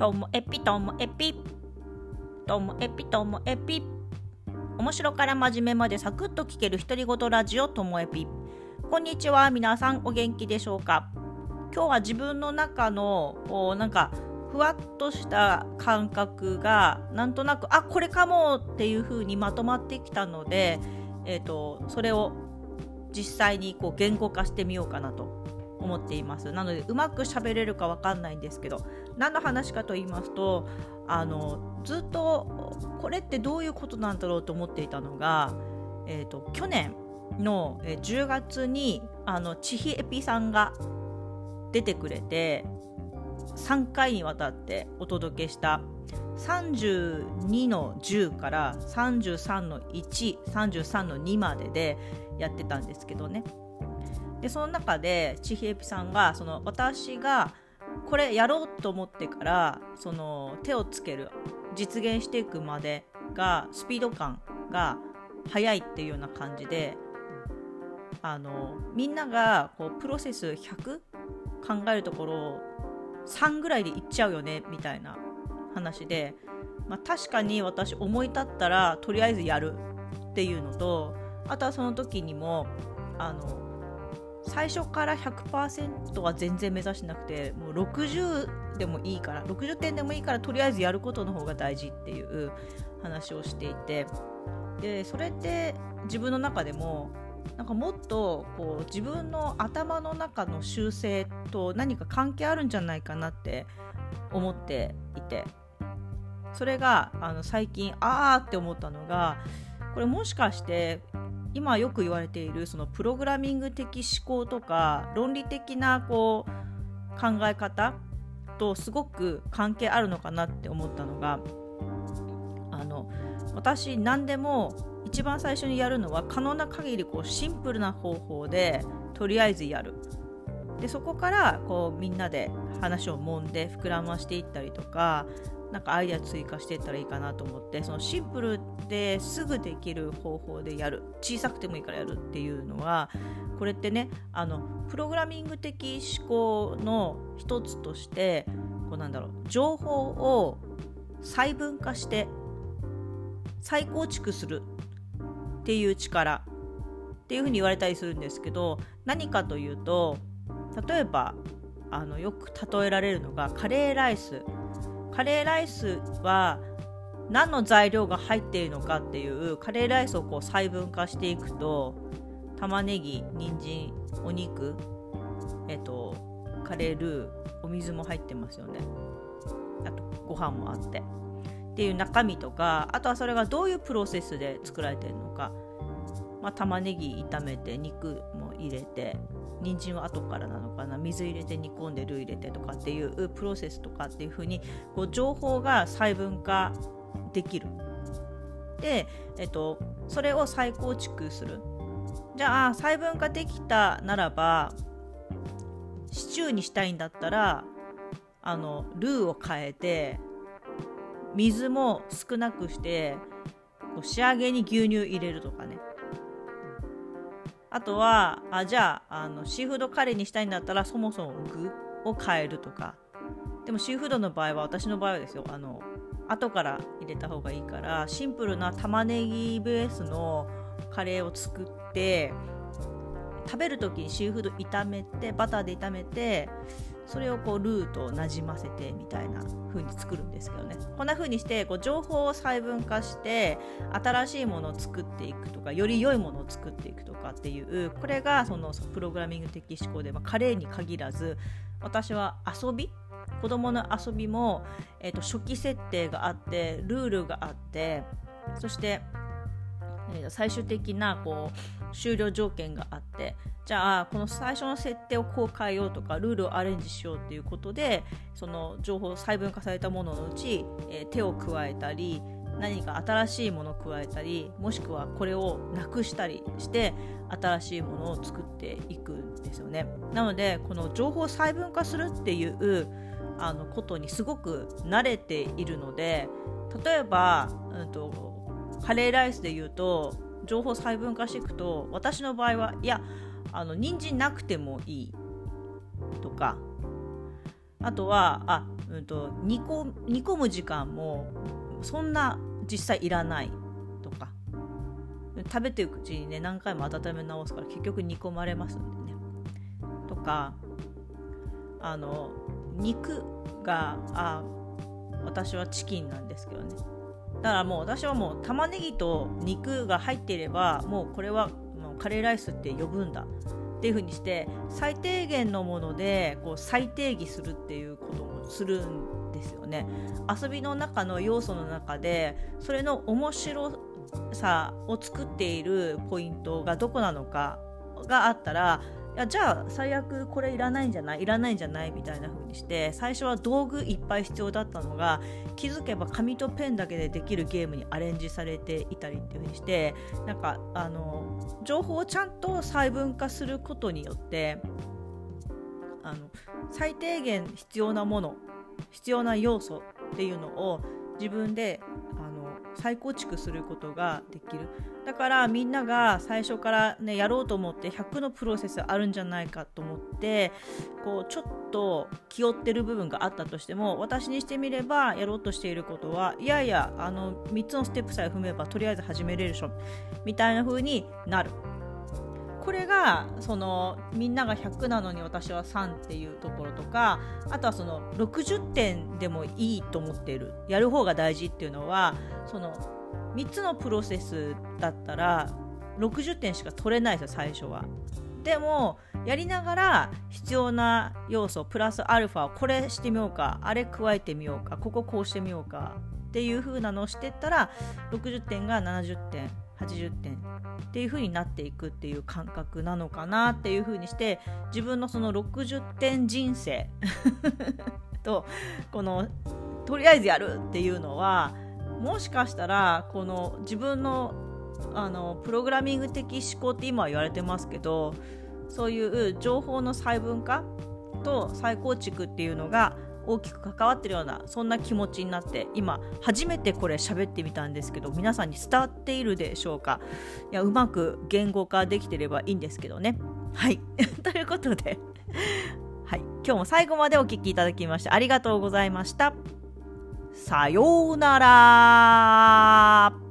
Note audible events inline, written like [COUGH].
ともエピともエピともエピともエピ。面白から真面目までサクッと聞ける独り言ラジオともエピ。こんにちは皆さんお元気でしょうか？今日は自分の中のこうなんかふわっとした感覚がなんとなくあこれかもっていう風にまとまってきたので、えーと、それを実際にこう言語化してみようかなと。思っています。なのでうまく喋れるかわかんないんですけど何の話かと言いますとあのずっとこれってどういうことなんだろうと思っていたのが、えーと、去年の10月にあの千尋エピさんが出てくれて3回にわたってお届けした32の10から33の133の2まででやってたんですけどね。でその中でちひえぴさんがその私がこれやろうと思ってからその手をつける実現していくまでがスピード感が速いっていうような感じであのみんながこうプロセス100考えるところを3ぐらいでいっちゃうよねみたいな話で、まあ、確かに私思い立ったらとりあえずやるっていうのとあとはその時にもあの最初から100%は全然目指してなくてもう60でもいいから60点でもいいからとりあえずやることの方が大事っていう話をしていてでそれって自分の中でもなんかもっとこう自分の頭の中の修正と何か関係あるんじゃないかなって思っていてそれがあの最近あーって思ったのがこれもしかして今よく言われているそのプログラミング的思考とか論理的なこう考え方とすごく関係あるのかなって思ったのがあの私何でも一番最初にやるのは可能な限りこりシンプルな方法でとりあえずやる。でそこからこうみんなで話を揉んで膨らましていったりとかなんかアイデア追加していったらいいかなと思ってそのシンプルですぐできる方法でやる小さくてもいいからやるっていうのはこれってねあのプログラミング的思考の一つとしてこうなんだろう情報を細分化して再構築するっていう力っていうふうに言われたりするんですけど何かというと例えばあのよく例えられるのがカレーライス。カレーライスは何の材料が入っているのかっていうカレーライスをこう細分化していくと玉ねぎ人参お肉えっとカレールーお水も入ってますよね。あとご飯もあって。っていう中身とかあとはそれがどういうプロセスで作られてるのか、まあ、玉ねぎ炒めて肉も入れて人参は後からなのかな？水入れて煮込んでルー入れてとかっていうプロセスとかっていう風にこう情報が細分化できる。で、えっと、それを再構築する。じゃあ細分化できたならばシチューにしたいんだったらあのルーを変えて水も少なくして仕上げに牛乳入れるとかねあとはあじゃああのシーフードカレーにしたいんだったらそもそも具を変えるとか。でもシーフードの場合は私の場合はですよあの後から入れた方がいいからシンプルな玉ねぎベースのカレーを作って食べる時にシーフード炒めてバターで炒めてそれをこうルーとなじませてみたいな風に作るんですけどね。こんな風にしてこう情報を細分化して新しいものを作っていくとかより良いものを作っていくとかっていうこれがそのプログラミング的思考で、まあ、カレーに限らず私は遊び子供の遊びも、えーと初期設定があってルールがあってそしてえー、最終的なこう終了条件があってじゃあこの最初の設定をこう変えようとかルールをアレンジしようっていうことでその情報細分化されたもののうち、えー、手を加えたり何か新しいものを加えたりもしくはこれをなくしたりして新しいものを作っていくんですよね。なのでこの情報細分化するっていうあのことにすごく慣れているので例えば、うんとカレーライスで言うと情報細分化していくと私の場合はいやあの人参なくてもいいとかあとはあうんと、煮込煮込む時間もそんな実際いらないとか食べていくうちにね何回も温め直すから結局煮込まれますんでね。とかあの肉があ私はチキンなんですけどね。だからもう私はもう玉ねぎと肉が入っていればもうこれはもうカレーライスって呼ぶんだっていう風にして最低限のものでこう再定義するっていうこともするんですよね。遊びの中の要素の中でそれの面白さを作っているポイントがどこなのかがあったらいやじゃあ最悪これいらないんじゃない？いらないんじゃない？みたいな風にして最初は道具いっぱい必要だったのが気づけば紙とペンだけでできるゲームにアレンジされていたりっていう風にしてなんかあの情報をちゃんと細分化することによってあの最低限必要なもの必要な要素っていうのを自分で再構築することができる。だからみんなが最初からねやろうと思って100のプロセスあるんじゃないかと思ってこうちょっと気負ってる部分があったとしても私にしてみればやろうとしていることはいやいやあの3つのステップさえ踏めばとりあえず始めれるでしょみたいな風になる。これがそのみんなが100なのに私は3っていうところとかあとはその60点でもいいと思っているやる方が大事っていうのはその3つのプロセスだったら60点しか取れないですよ最初は。でもやりながら必要な要素プラスアルファこれしてみようかあれ加えてみようかこここうしてみようかっていう風なのをしてったら60点が70点80点っていう風になっていくっていう感覚なのかなっていう風にして自分のその60点人生 [LAUGHS] とこのとりあえずやるっていうのはもしかしたらこの自分のあのプログラミング的思考って今は言われてますけどそういう情報の細分化と再構築っていうのが大きく関わってるようなそんな気持ちになって今初めてこれ喋ってみたんですけど皆さんに伝わっているでしょうか？いやうまく言語化できてればいいんですけどね。はい。[LAUGHS] ということで。はい。今日も最後までお聴きいただきましてありがとうございました。さようなら。